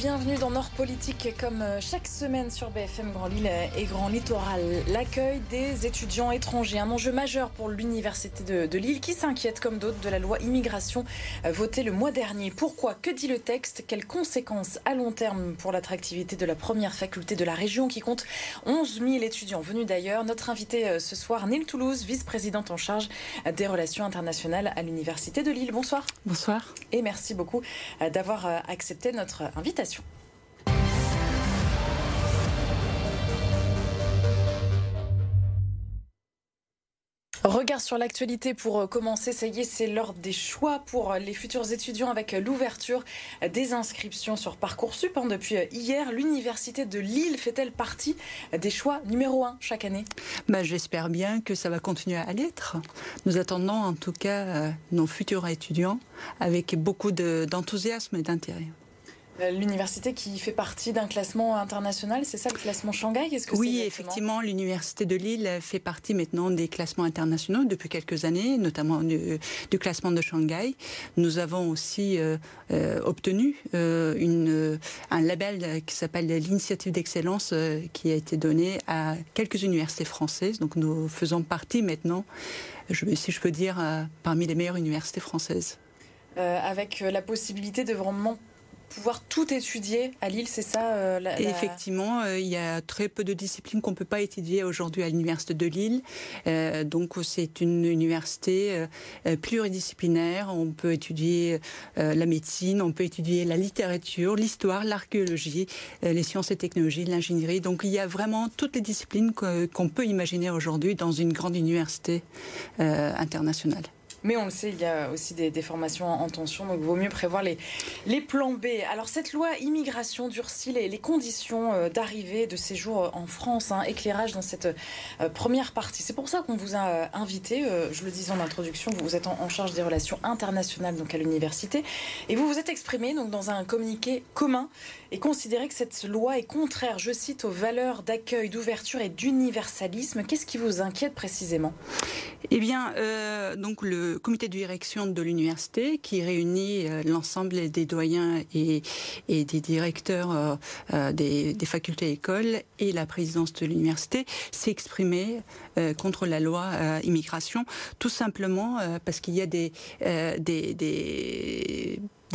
bienvenue dans Nord Politique comme euh, chaque semaine sur BFM Grand Lille et Grand Littoral. L'accueil des étudiants étrangers, un enjeu majeur pour l'Université de, Lille qui s'inquiète comme d'autres de la loi immigration euh, votée le mois dernier. Pourquoi? Que dit le texte? Quelles conséquences à long terme pour l'attractivité de la première faculté de la région qui compte 11 000 étudiants? Venus d'ailleurs Notre invité euh, ce soir, Neil Toulouse, vice-présidente en charge des relations internationales à l'Université de Lille. Bonsoir. Bonsoir. Et merci beaucoup d'avoir accepté notre invitation. Regard sur l'actualité pour euh, commencer, ça y est, c'est l'heure des choix pour euh, les futurs étudiants avec euh, l'ouverture des inscriptions sur Parcoursup. Hein. Depuis hier, l'Université de Lille fait-elle partie des choix numéro un chaque année? Bah, J'espère bien que ça va continuer à l'être. Nous attendons en tout cas nos futurs étudiants avec beaucoup d'enthousiasme et d'intérêt. Euh, l'université qui fait partie d'un classement international, c'est ça le classement Shanghai? Que Oui, effectivement, l'université de Lille fait partie maintenant des classements internationaux depuis quelques années, notamment du, classement de Shanghai. Nous avons aussi euh, euh, obtenu une, un label qui s'appelle l'initiative d'excellence qui a été donné à quelques universités françaises. Donc nous faisons partie maintenant, je, si je peux dire, parmi les meilleures universités françaises. avec la possibilité de vraiment pouvoir tout étudier à Lille, c'est ça euh, Effectivement, euh, il y a très peu de disciplines qu'on ne peut pas étudier aujourd'hui à l'Université de Lille. Euh, donc c'est une université pluridisciplinaire. On peut étudier la médecine, on peut étudier la littérature, l'histoire, l'archéologie, les sciences et technologies, l'ingénierie. Donc il y a vraiment toutes les disciplines qu'on peut imaginer aujourd'hui dans une grande université internationale. Mais on le sait, il y a aussi des, formations en, tension, donc il vaut mieux prévoir les, les plans B. Alors cette loi immigration durcit les, les conditions euh, d'arrivée, de séjour euh, en France, hein, éclairage dans cette euh, première partie. C'est pour ça qu'on vous a invité, je le disais en introduction, vous, êtes en, charge des relations internationales donc à l'université, et vous vous êtes exprimé donc dans un communiqué commun et considéré que cette loi est contraire, je cite, aux valeurs d'accueil, d'ouverture et d'universalisme. Qu'est-ce qui vous inquiète précisément? Eh bien, donc le comité de direction de l'université qui réunit euh, l'ensemble des doyens et, des directeurs euh, euh, des, facultés et écoles et la présidence de l'université s'est exprimé contre la loi immigration, tout simplement parce qu'il y a des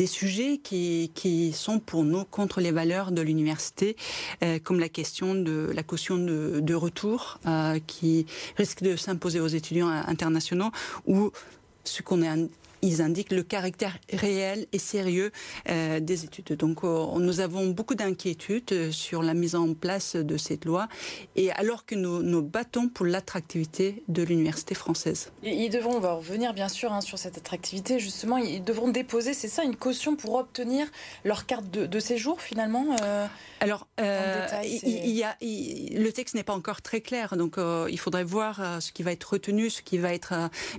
sujets qui, sont pour nous contre les valeurs de l'université, euh, comme la question de la caution de, de retour euh, qui risque de s'imposer aux étudiants internationaux ou ce qu'on est ils indiquent le caractère réel et sérieux euh, des études. Donc euh, nous avons beaucoup d'inquiétudes euh, sur la mise en place de cette loi, et alors que nous nous battons pour l'attractivité de l'université française. Ils devront, on va revenir bien sûr hein, sur cette attractivité, justement, ils devront déposer, c'est ça, une caution pour obtenir leur carte de, séjour finalement Alors, il, y a, le texte n'est pas encore très clair, donc il faudrait voir ce qui va être retenu, ce qui va être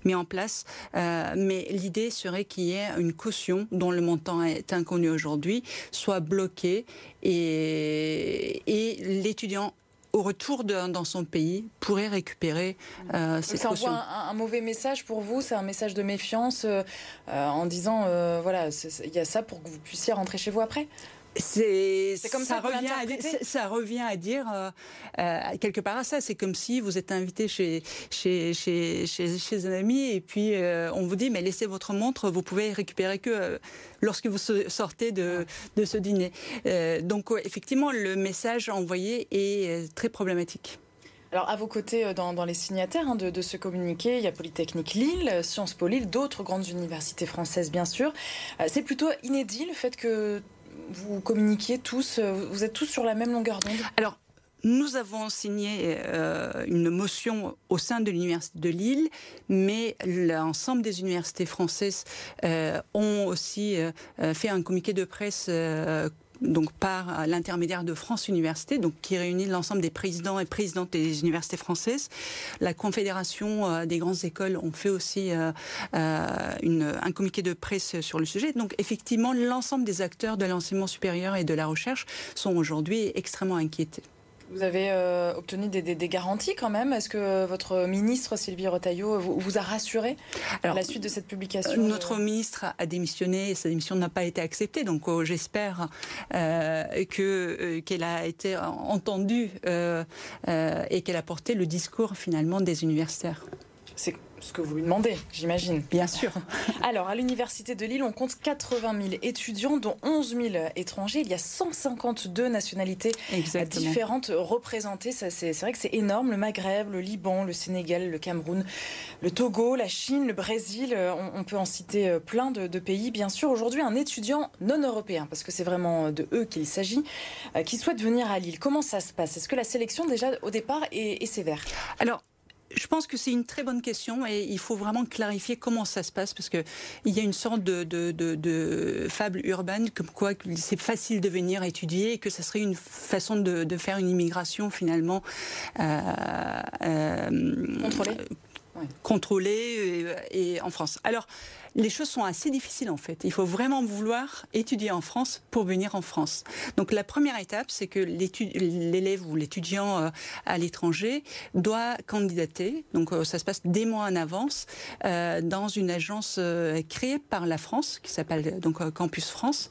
mis en place, mais l'idée serait qu'il y ait une caution dont le montant est inconnu aujourd'hui, soit bloqué et, et l'étudiant au retour dans son pays pourrait récupérer euh, cette Ça envoie un, mauvais message pour vous, c'est un message de méfiance euh, euh, en disant euh, voilà, il y a ça pour que vous puissiez rentrer chez vous après? C'est comme ça, revient à, ça revient à dire euh, euh, quelque part à ça. C'est comme si vous êtes invité chez chez chez chez, un ami et puis euh, on vous dit mais laissez votre montre, vous pouvez récupérer que lorsque vous sortez de de ce dîner. donc effectivement le message envoyé est très problématique. Alors, à vos côtés, dans, dans les signataires hein, de, de, ce communiqué, il y a Polytechnique Lille, Sciences Po Lille, d'autres grandes universités françaises, bien sûr. C'est plutôt inédit le fait que vous communiquiez tous, euh, vous êtes tous sur la même longueur d'onde Alors, nous avons signé euh, une motion au sein de l'Université de Lille, mais l'ensemble des universités françaises euh, ont aussi fait un communiqué de presse donc par l'intermédiaire de France Université, donc qui réunit l'ensemble des présidents et présidentes des universités françaises. La Confédération euh, des grandes écoles ont fait aussi euh, euh, un communiqué de presse sur le sujet. Donc effectivement, l'ensemble des acteurs de l'enseignement supérieur et de la recherche sont aujourd'hui extrêmement inquiétés. Vous avez euh, obtenu des, garanties quand même? Est-ce que votre ministre Sylvie Retailleau vous, a rassuré à la suite de cette publication Notre ministre a démissionné et sa démission n'a pas été acceptée. Donc oh, j'espère que qu'elle a été entendue et qu'elle a porté le discours finalement des universitaires. C'est ce que vous lui demandez, j'imagine. Bien sûr. Alors, à l'Université de Lille, on compte 80 000 étudiants, dont 11 000 étrangers. Il y a 152 nationalités différentes représentées. C'est vrai que c'est énorme. Le Maghreb, le Liban, le Sénégal, le Cameroun, le Togo, la Chine, le Brésil. Euh, on, peut en citer euh, plein de, pays. Bien sûr, aujourd'hui, un étudiant non européen, parce que c'est vraiment de eux qu'il s'agit, euh, qui souhaite venir à Lille. Comment ça se passe? Est-ce que la sélection, déjà, au départ, est, est sévère? Alors, je pense que c'est une très bonne question et il faut vraiment clarifier comment ça se passe parce que il y a une sorte de, de, de, fable urbaine comme quoi c'est facile de venir étudier et que ça serait une façon de, faire une immigration finalement euh, euh, contrôlée. contrôlée et, en France. Alors les choses sont assez difficiles en fait. Il faut vraiment vouloir étudier en France pour venir en France. Donc la première étape, c'est que l'élève ou l'étudiant euh, à l'étranger doit candidater. Donc euh, ça se passe des mois en avance euh, dans une agence créée par la France qui s'appelle donc Campus France.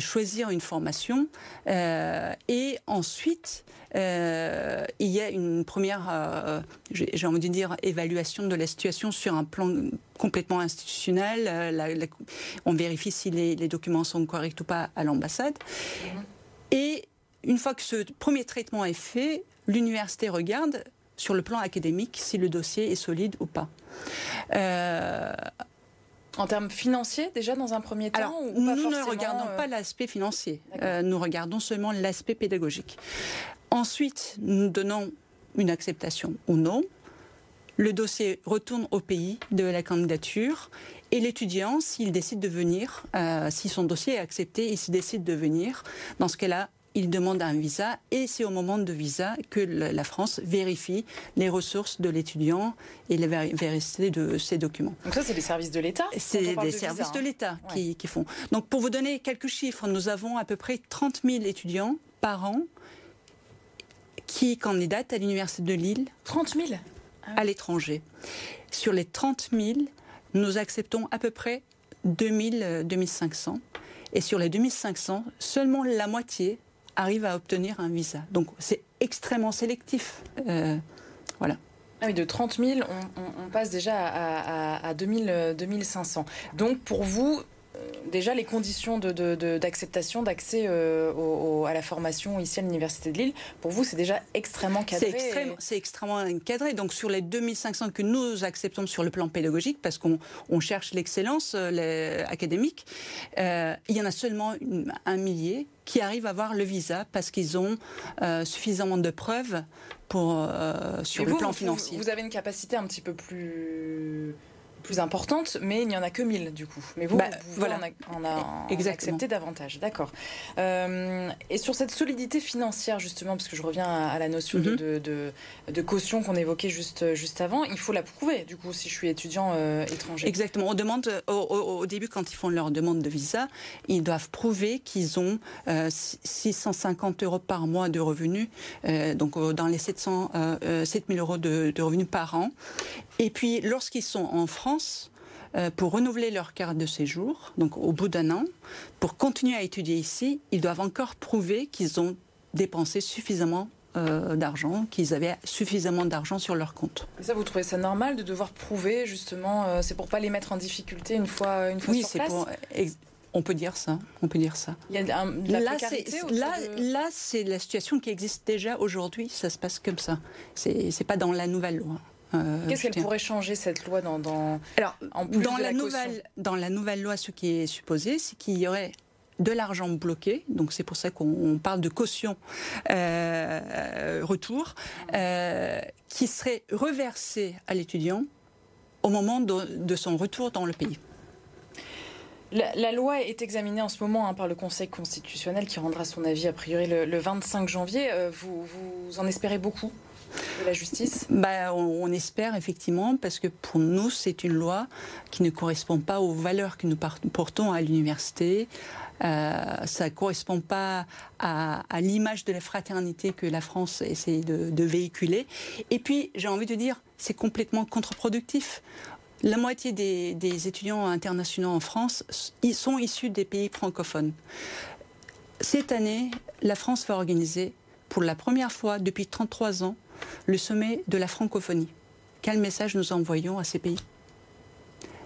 choisir une formation et ensuite il y a une première, j'ai envie de dire, évaluation de la situation sur un plan complètement institutionnel. Euh, on vérifie si les, documents sont corrects ou pas à l'ambassade. Mhm. Et une fois que ce premier traitement est fait, l'université regarde sur le plan académique si le dossier est solide ou pas. Euh, en termes financiers, déjà dans un premier temps ou Nous ne regardons euh, pas l'aspect financier, nous regardons seulement l'aspect pédagogique. Ensuite, nous donnons une acceptation ou non le dossier retourne au pays de la candidature et l'étudiant, s'il décide de venir, euh, si son dossier est accepté et s'il décide de venir, dans ce cas-là, il demande un visa et c'est au moment de visa que la France vérifie les ressources de l'étudiant et la véracité de ses documents. Donc ça, c'est des services de l'État C'est des services de hein. l'État qui, qui, font. Donc pour vous donner quelques chiffres, nous avons à peu près 30 000 étudiants par an qui candidatent à l'Université de Lille. 30 000 ah à l'étranger. Sur les 30 000, nous acceptons à peu près 2000, 2500. Euh, Et sur les 2500, seulement la moitié arrive à obtenir un visa. Donc c'est extrêmement sélectif. Euh, voilà. Ah de 30 000, on, passe déjà à, à 2000, 2500. Donc pour vous, déjà les conditions d'acceptation, d'accès euh, à la formation ici à l'Université de Lille, pour vous, c'est déjà extrêmement cadré C'est extrêmement cadré. Donc sur les 2500 que nous acceptons sur le plan pédagogique, parce qu'on cherche l'excellence euh, académique, euh, il y en a seulement un millier qui arrivent à avoir le visa parce qu'ils ont suffisamment de preuves pour, sur le plan financier. Vous avez une capacité un petit peu plus plus importante, mais il n'y en a que 1000 du coup. Mais vous, bah, vous voilà. on a, accepté davantage. D'accord. Euh, et sur cette solidité financière, justement, parce que je reviens à, la notion de, mhm. de, caution qu'on évoquait juste, juste avant, il faut la prouver, du coup, si je suis étudiant euh, étranger. Exactement. On demande, au, début, quand ils font leur demande de visa, ils doivent prouver qu'ils ont 650 euh, euros par mois de revenus, donc dans les 700, 7000 euros de, de revenus par an. Et puis, lorsqu'ils sont en France, euh, pour renouveler leur carte de séjour, donc au bout d'un an, pour continuer à étudier ici, ils doivent encore prouver qu'ils ont dépensé suffisamment euh, d'argent, qu'ils avaient suffisamment d'argent sur leur compte. Et ça, vous trouvez ça normal de devoir prouver justement euh, C'est pour pas les mettre en difficulté une fois, une fois oui, sur place? pour, on peut dire ça. On peut dire ça. Il y a de la là, c'est, là, là, c'est la situation qui existe déjà aujourd'hui. Ça se passe comme ça. C'est, c'est pas dans la nouvelle loi. Euh, Qu'est-ce qu'elle pourrait changer cette loi dans, dans Alors, en plus dans la, nouvelle dans la nouvelle loi, ce qui est supposé, c'est qu'il y aurait de l'argent bloqué, donc c'est pour ça qu'on parle de caution euh, retour, euh, qui serait reversé à l'étudiant au moment de, son retour dans le pays. La, loi est examinée en ce moment hein, par le Conseil constitutionnel qui rendra son avis a priori le, 25 janvier. vous, vous en espérez beaucoup? La justice? Bah, on, espère effectivement, parce que pour nous, c'est une loi qui ne correspond pas aux valeurs que nous portons à l'université. Euh, ça ne correspond pas à, l'image de la fraternité que la France essaie de, véhiculer. Et puis, j'ai envie de dire, c'est complètement contre-productif. La moitié des, étudiants internationaux en France sont issus des pays francophones. Cette année, la France va organiser pour la première fois depuis 33 ans le sommet de la francophonie. Quel message nous envoyons à ces pays?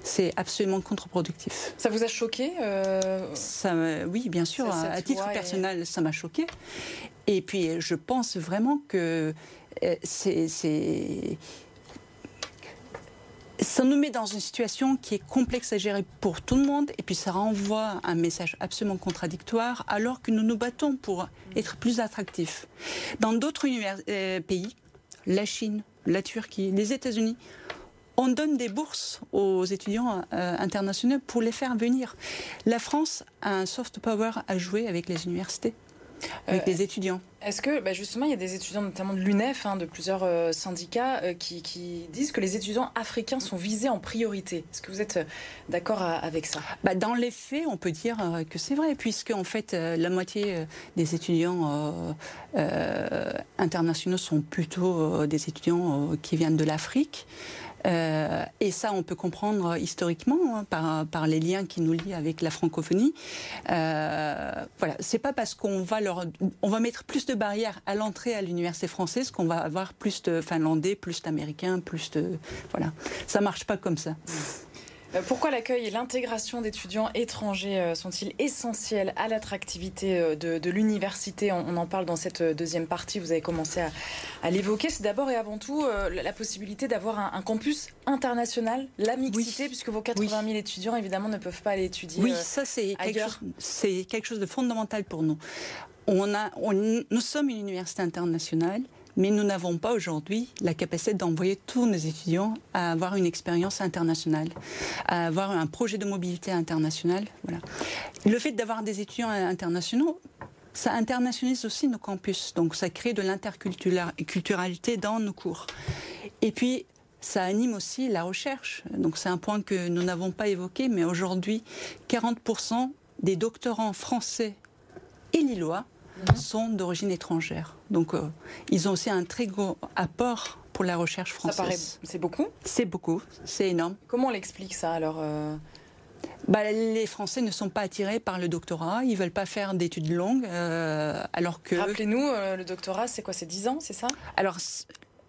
C'est absolument contre-productif. Ça vous a choqué euh, ça, Oui, bien sûr. À, titre personnel, ça m'a choqué. Et puis, je pense vraiment que euh, c'est ça nous met dans une situation qui est complexe à gérer pour tout le monde et puis ça renvoie un message absolument contradictoire alors que nous nous battons pour être plus attractifs. Dans d'autres euh, pays, la Chine, la Turquie, les États-Unis, on donne des bourses aux étudiants euh, internationaux pour les faire venir. La France a un soft power à jouer avec les universités avec les euh, étudiants. Est-ce que, bah, justement, il y a des étudiants, notamment de l'UNEF, hein, de plusieurs euh, syndicats, euh, qui, disent que les étudiants africains sont visés en priorité Est-ce que vous êtes d'accord avec ça? Bah, Dans les faits, on peut dire que c'est vrai, puisque en fait, la moitié des étudiants internationaux sont plutôt des étudiants qui viennent de l'Afrique. Euh, et ça, on peut comprendre historiquement hein, par, par, les liens qui nous lient avec la francophonie. Euh, voilà, c'est pas parce qu'on va leur, on va mettre plus de barrières à l'entrée à l'université française qu'on va avoir plus de Finlandais, plus d'Américains, plus de, voilà, ça marche pas comme ça. Euh, pourquoi l'accueil et l'intégration d'étudiants étrangers euh, sont-ils essentiels à l'attractivité euh, de, l'université? On, en parle dans cette deuxième partie, vous avez commencé à, l'évoquer. C'est d'abord et avant tout la possibilité d'avoir un, campus international, la mixité, puisque vos 80 000 étudiants, évidemment, ne peuvent pas aller étudier Oui, ça c'est quelque, chose, quelque chose de fondamental pour nous. On a, nous sommes une université internationale mais nous n'avons pas aujourd'hui la capacité d'envoyer tous nos étudiants à avoir une expérience internationale, à avoir un projet de mobilité internationale. Voilà. Le fait d'avoir des étudiants internationaux, ça internationalise aussi nos campus, donc ça crée de l'interculturalité dans nos cours. Et puis, ça anime aussi la recherche. Donc c'est un point que nous n'avons pas évoqué, mais aujourd'hui, 40% des doctorants français et lillois Mhm. sont d'origine étrangère. Donc, euh, ils ont aussi un très gros apport pour la recherche française. C'est beaucoup? C'est beaucoup, c'est énorme. Comment on l'explique ça alors euh? Bah, les Français ne sont pas attirés par le doctorat, ils veulent pas faire d'études longues, euh, alors que... Rappelez-nous, le doctorat, c'est quoi C'est 10 ans, c'est ça? Alors,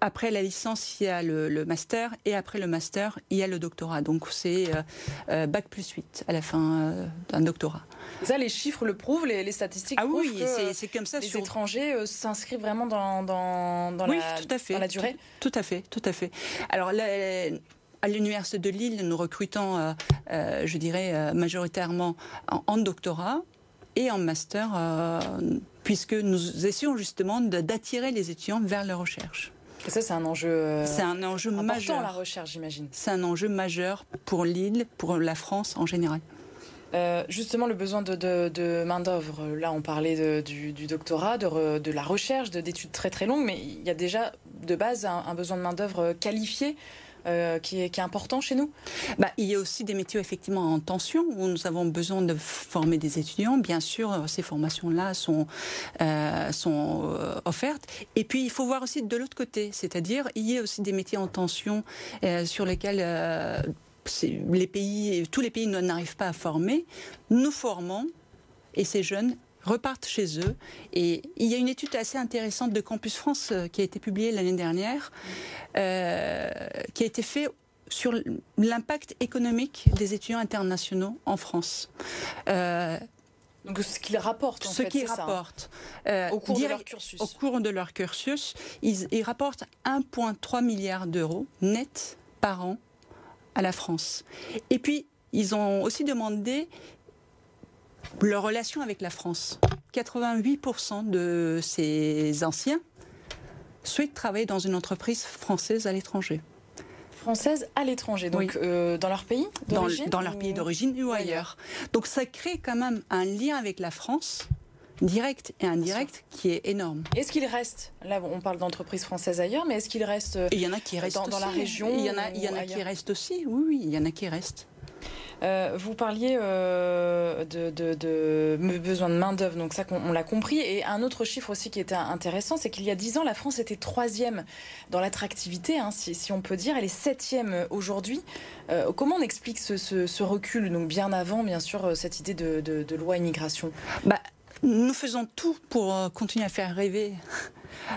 après la licence, il y a le, master, et après le master, il y a le doctorat. Donc c'est bac plus 8 à la fin d'un doctorat. Ça, les chiffres le prouvent, les, statistiques ah prouvent oui, c'est comme ça. Les étrangers euh, s'inscrivent vraiment dans, dans, dans, oui, la, tout à fait, dans la durée tout, à fait, tout à fait. Alors, à l'Université de Lille, nous recrutons, euh, euh, je dirais, majoritairement en, doctorat et en master, puisque nous essayons justement d'attirer les étudiants vers la recherche. Et ça, c'est un enjeu. c'est un enjeu majeur. la recherche, j'imagine. C'est un enjeu majeur pour Lille, pour la France en général. Euh, justement, le besoin de, main-d'œuvre. Là, on parlait du, doctorat, de, la recherche, d'études très très longues, mais il y a déjà de base un, besoin de main-d'œuvre qualifiée. Euh, qui, est, important chez nous bah, Il y a aussi des métiers effectivement en tension où nous avons besoin de former des étudiants. Bien sûr, ces formations-là sont, euh, sont offertes. Et puis, il faut voir aussi de l'autre côté, c'est-à-dire il y a aussi des métiers en tension sur lesquels les pays, tous les pays n'arrivent pas à former. Nous formons et ces jeunes repartent chez eux. Et il y a une étude assez intéressante de Campus France euh, qui a été publiée l'année dernière, euh, qui a été faite sur l'impact économique des étudiants internationaux en France. Euh, donc ce qu'ils rapportent, en ce qu'ils rapportent au cours de leur cursus. Au cours de leur cursus, ils, ils rapportent 1,3 milliard d'euros net par an à la France. Et puis, ils ont aussi demandé leur relation avec la France. 88% de ces anciens souhaitent travailler dans une entreprise française à l'étranger. Française à l'étranger, donc euh, dans leur pays d'origine Dans, leur pays d'origine ou ailleurs. Donc ça crée quand même un lien avec la France direct et indirect qui est énorme. Est-ce qu'il reste, là on parle d'entreprises françaises ailleurs, mais est-ce qu'il reste il y en a qui restent dans, la région Il y en a, il y en a qui restent aussi, oui, oui, il y en a qui restent. Euh, vous parliez euh, de, besoin de main-d'œuvre, donc ça, on, l'a compris. Et un autre chiffre aussi qui était intéressant, c'est qu'il y a dix ans, la France était troisième dans l'attractivité, hein, si, on peut dire. Elle est septième aujourd'hui. Euh, comment on explique ce, recul, donc bien avant, bien sûr, cette idée de, loi immigration? Bah, Nous faisons tout pour continuer à faire rêver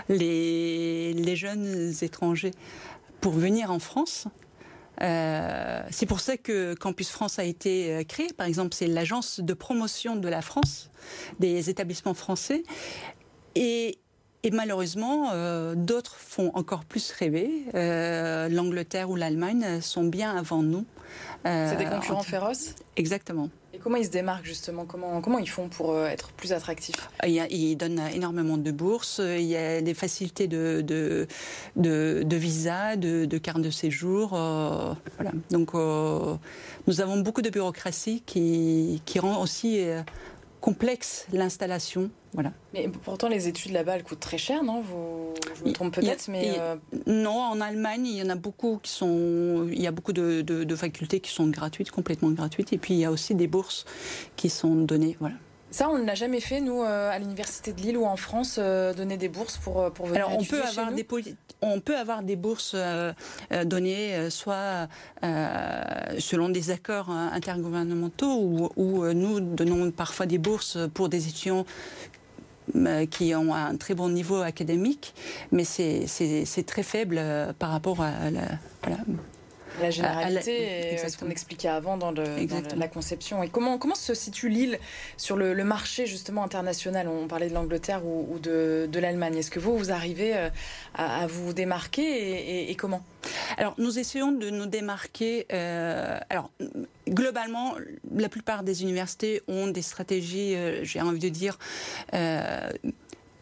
les jeunes étrangers pour venir en France. Euh, c'est pour ça que Campus France a été euh, créé. Par exemple, c'est l'agence de promotion de la France, des établissements français. Et, malheureusement, euh, d'autres font encore plus rêver. L'Angleterre ou l'Allemagne sont bien avant nous. c'est des concurrents féroces? Exactement. Et comment ils se démarquent justement? Comment, comment ils font pour euh, être plus attractifs? Ils donnent énormément de bourses, il y a des facilités de, de, de, visa, de, de carte de séjour. Euh, voilà. Donc euh, nous avons beaucoup de bureaucratie qui, qui rend aussi complexe l'installation. Voilà. Mais pourtant, les études là-bas, elles coûtent très cher, non? Vous, Je me trompe peut-être, mais... Euh, non, en Allemagne, il y en a beaucoup qui sont... Il y a beaucoup de, de, facultés qui sont gratuites, complètement gratuites, et puis il y a aussi des bourses qui sont données. Voilà. Ça, on ne l'a jamais fait, nous, euh, à l'Université de Lille ou en France, euh, donner des bourses pour, pour venir Alors, on peut avoir des on peut avoir des bourses données, soit selon des accords intergouvernementaux, ou, ou nous donnons parfois des bourses pour des étudiants qui ont un très bon niveau académique, mais c'est très faible par rapport à la, la généralité, ce qu'on expliquait avant dans, la conception. Et comment, comment se situe l'île sur le, marché justement international? On parlait de l'Angleterre ou, de, l'Allemagne. Est-ce que vous, vous arrivez euh, à, vous démarquer et, comment? Alors, nous essayons de nous démarquer. Euh, alors, globalement, la plupart des universités ont des stratégies, euh, j'ai envie de dire,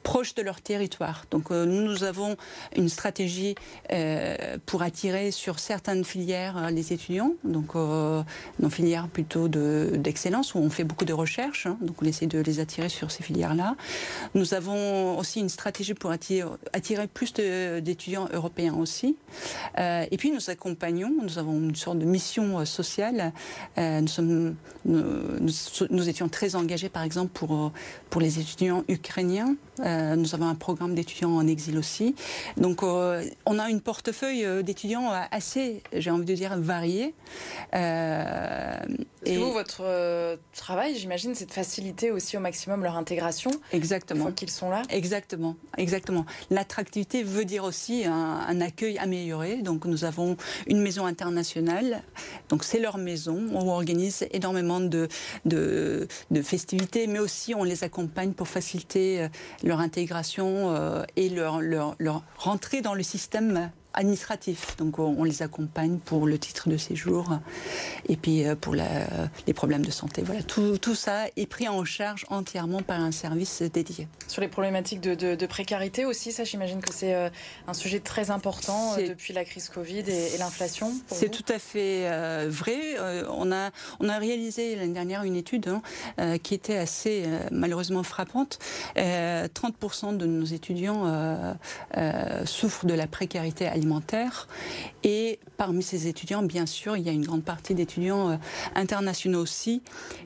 proches de leur territoire. Donc euh, nous avons une stratégie euh, pour attirer sur certaines filières euh, les étudiants, donc nos filières plutôt d'excellence où on fait beaucoup de recherches, hein. donc on essaie de les attirer sur ces filières-là. Nous avons aussi une stratégie pour attirer, attirer plus d'étudiants européens aussi. et puis nous accompagnons, nous avons une sorte de mission sociale. nous, étions très engagés par exemple pour, pour les étudiants ukrainiens. Euh, nous avons un programme d'étudiants en exil aussi. Donc, euh, on a une portefeuille euh, d'étudiants assez, j'ai envie de dire, et vous, votre travail, j'imagine, c'est de faciliter aussi au maximum leur intégration. Exactement. Une fois qu'ils sont là. Exactement, exactement. L'attractivité veut dire aussi un, accueil amélioré. Donc, nous avons une maison internationale. Donc, c'est leur maison. On organise énormément de, de, de festivités, mais aussi on les accompagne pour faciliter leur intégration euh, et leur, leur, leur rentrée dans le système administratif. Donc on, les accompagne pour le titre de séjour et puis euh, pour les problèmes de santé. Voilà, tout, tout, ça est pris en charge entièrement par un service dédié. Sur les problématiques de, précarité aussi, ça j'imagine que c'est euh, un sujet très important euh, depuis la crise Covid et, l'inflation. C'est tout à fait vrai. on, a, on a réalisé l'année dernière une étude hein, qui était assez malheureusement frappante. 30% de nos étudiants souffrent de la précarité alimentaire Et parmi ces étudiants, bien sûr, il y a une grande partie d'étudiants euh, internationaux aussi.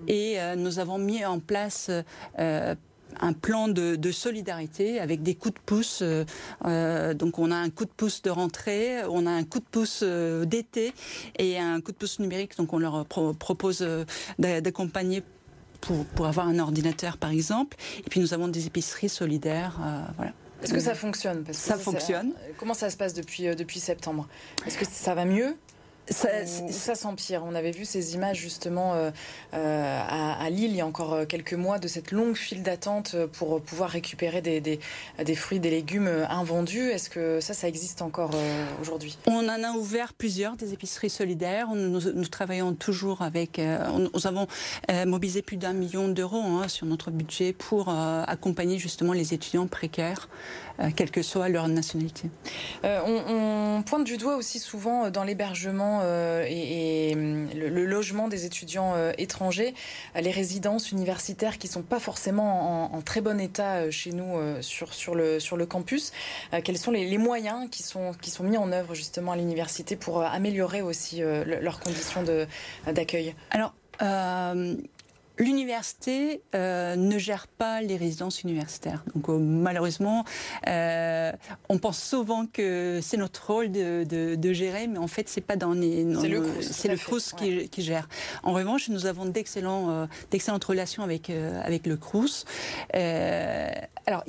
Et euh, nous avons mis en place euh, un plan de, solidarité avec des coups de pouce. donc on a un coup de pouce de rentrée, on a un coup de pouce d'été et un coup de pouce numérique. Donc on leur propose d'accompagner pour, pour, avoir un ordinateur par exemple. Et puis nous avons des épiceries solidaires. voilà. Est-ce que ça fonctionne? Parce que Ça fonctionne. comment ça se passe depuis, euh, depuis septembre? Est-ce que ça va mieux? Ça, ça s'empire. On avait vu ces images justement euh, euh, à, Lille il y a encore euh, quelques mois de cette longue file d'attente pour pouvoir récupérer des, des, des, fruits, des légumes invendus. Est-ce que ça, ça existe encore aujourd'hui? On en a ouvert plusieurs, des épiceries solidaires. Nous, nous travaillons toujours avec... nous avons mobilisé plus d'un million d'euros hein, sur notre budget pour accompagner justement les étudiants précaires, quelle que soit leur nationalité. On, on, pointe du doigt aussi souvent dans l'hébergement et, le, logement des étudiants étrangers, les résidences universitaires qui sont pas forcément en, très bon état chez nous sur, sur, le, sur le campus. quels sont les, moyens qui sont, qui sont mis en œuvre justement à l'université pour améliorer aussi leurs conditions d'accueil? Alors, L'université euh, ne gère pas les résidences universitaires. Donc euh, malheureusement, euh, on pense souvent que c'est notre rôle de, de, de, gérer, mais en fait c'est pas dans les. C'est le CRUS, qui, qui, gère. En revanche, nous avons d'excellents, d'excellentes relations avec avec le CRUS. alors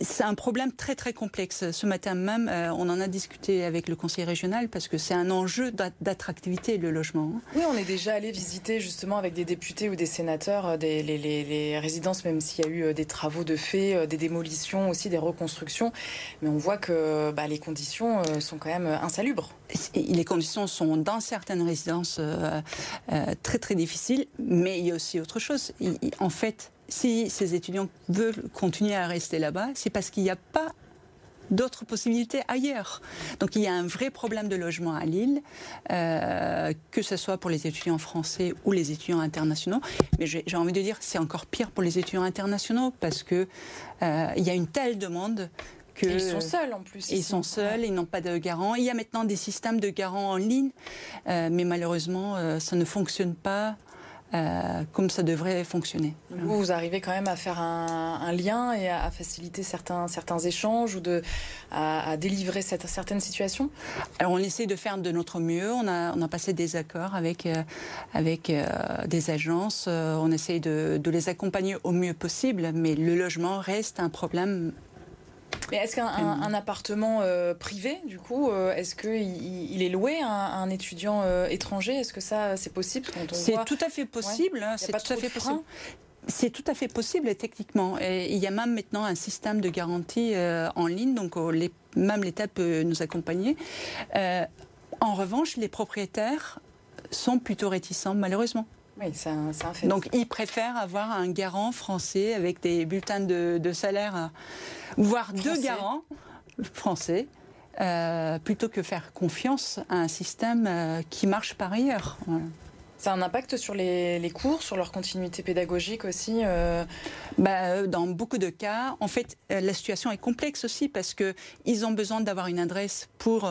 c'est un problème très très complexe. Ce matin même, on en a discuté avec le conseil régional parce que c'est un enjeu d'attractivité le logement. Oui, on est déjà allé visiter justement avec des députés ou des sénateurs euh, des, les, résidences, même s'il y a eu euh, des travaux de fait, euh, des démolitions aussi, des reconstructions. Mais on voit que bah, les conditions sont quand même insalubres. Les conditions sont dans certaines résidences très très difficiles, mais il y a aussi autre chose. en fait, si ces étudiants veulent continuer à rester là-bas, c'est parce qu'il n'y a pas d'autres possibilités ailleurs. Donc il y a un vrai problème de logement à Lille, euh, que ce soit pour les étudiants français ou les étudiants internationaux. Mais j'ai envie de dire c'est encore pire pour les étudiants internationaux parce que euh, il y a une telle demande que ils sont seuls en plus. Ils, sont seuls, ils n'ont pas de garant. Il y a maintenant des systèmes de garants en ligne, euh, mais malheureusement, ça ne fonctionne pas euh, comme ça devrait fonctionner. Vous, vous arrivez quand même à faire un, lien et à, faciliter certains, certains échanges ou de, à, délivrer cette, certaines situations? Alors on essaie de faire de notre mieux. On a, on a passé des accords avec, euh, avec euh, des agences. on essaie de, de les accompagner au mieux possible, mais le logement reste un problème mais est-ce qu'un appartement euh, privé, du coup, euh, est-ce qu'il il est loué à un, étudiant euh, étranger? Est-ce que ça, c'est possible? C'est tout à fait possible. c'est tout à fait possible. C'est tout à fait possible techniquement. Et il y a même maintenant un système de garantie en ligne, donc les, même l'État peut nous accompagner. en revanche, les propriétaires sont plutôt réticents, malheureusement. Oui, c'est un, fait. Donc, ils préfèrent avoir un garant français avec des bulletins de, salaire, voire deux garants français, euh, plutôt que faire confiance à un système euh, qui marche par ailleurs. Ça a un impact sur les, cours, sur leur continuité pédagogique aussi euh bah, Dans beaucoup de cas, en fait, la situation est complexe aussi parce qu'ils ont besoin d'avoir une adresse pour,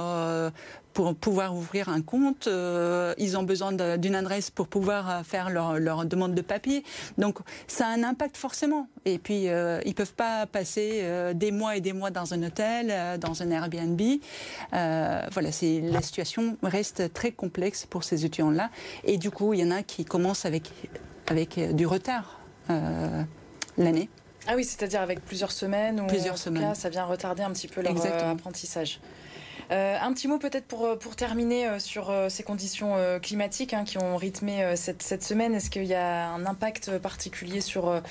pour pouvoir ouvrir un compte. Euh, ils ont besoin d'une adresse pour pouvoir euh, faire leur, leur, demande de papier. Donc ça a un impact forcément. Et puis euh, ils peuvent pas passer euh, des mois et des mois dans un hôtel, dans un Airbnb. voilà, c'est la situation reste très complexe pour ces étudiants-là. Et du coup, il y en a qui commencent avec avec du retard l'année. Ah oui, c'est-à-dire avec plusieurs semaines ou plusieurs semaines. Cas, ça vient retarder un petit peu leur apprentissage. Euh, un petit mot peut-être pour, euh, pour terminer euh, sur ces conditions climatiques hein, qui ont rythmé cette, cette semaine. Est-ce qu'il y a un impact particulier sur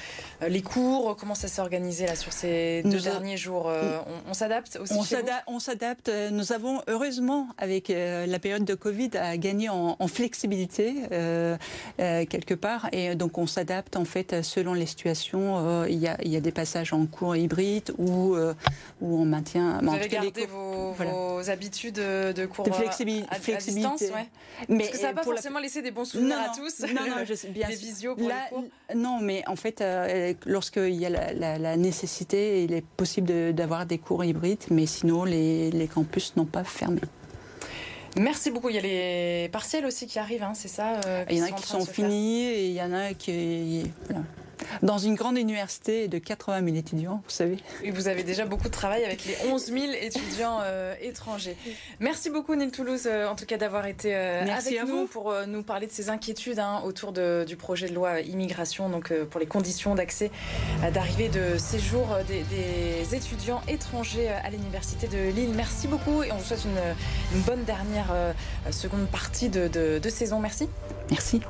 les cours? Comment ça s'est organisé là sur ces deux derniers jours On, s'adapte aussi On s'adapte. Nous avons heureusement, avec la période de Covid, à gagner en, flexibilité quelque part. Et donc on s'adapte en fait selon les situations. Il y, a, il y a des passages en cours hybride ou, où on maintient... Vous avez gardé vos, vos habitudes de cours de flexibilité, à, distance, ouais. Mais Parce que ça n'a pas forcément laissé des bons souvenirs à tous. Non, non, je sais bien. Les visios pour les cours. Non, mais en fait, euh, lorsqu'il y a la, nécessité, il est possible d'avoir des cours hybrides, mais sinon les, les campus n'ont pas fermé. Merci beaucoup. Il y a les partiels aussi qui arrivent, hein, c'est ça euh, Il y en a qui sont finis et il y en a qui. Voilà dans une grande université de 80 000 étudiants, vous savez. Et vous avez déjà beaucoup de travail avec les 11 000 étudiants euh, étrangers. Merci beaucoup, Nil Toulouse, euh, en tout cas d'avoir été euh, avec nous pour nous parler de ces inquiétudes hein, autour de, du projet de loi immigration, donc pour les conditions d'accès, d'arrivée de séjour des, des, étudiants étrangers à l'université de Lille. Merci beaucoup et on vous souhaite une, une bonne dernière seconde partie de, de, de saison. Merci. Merci.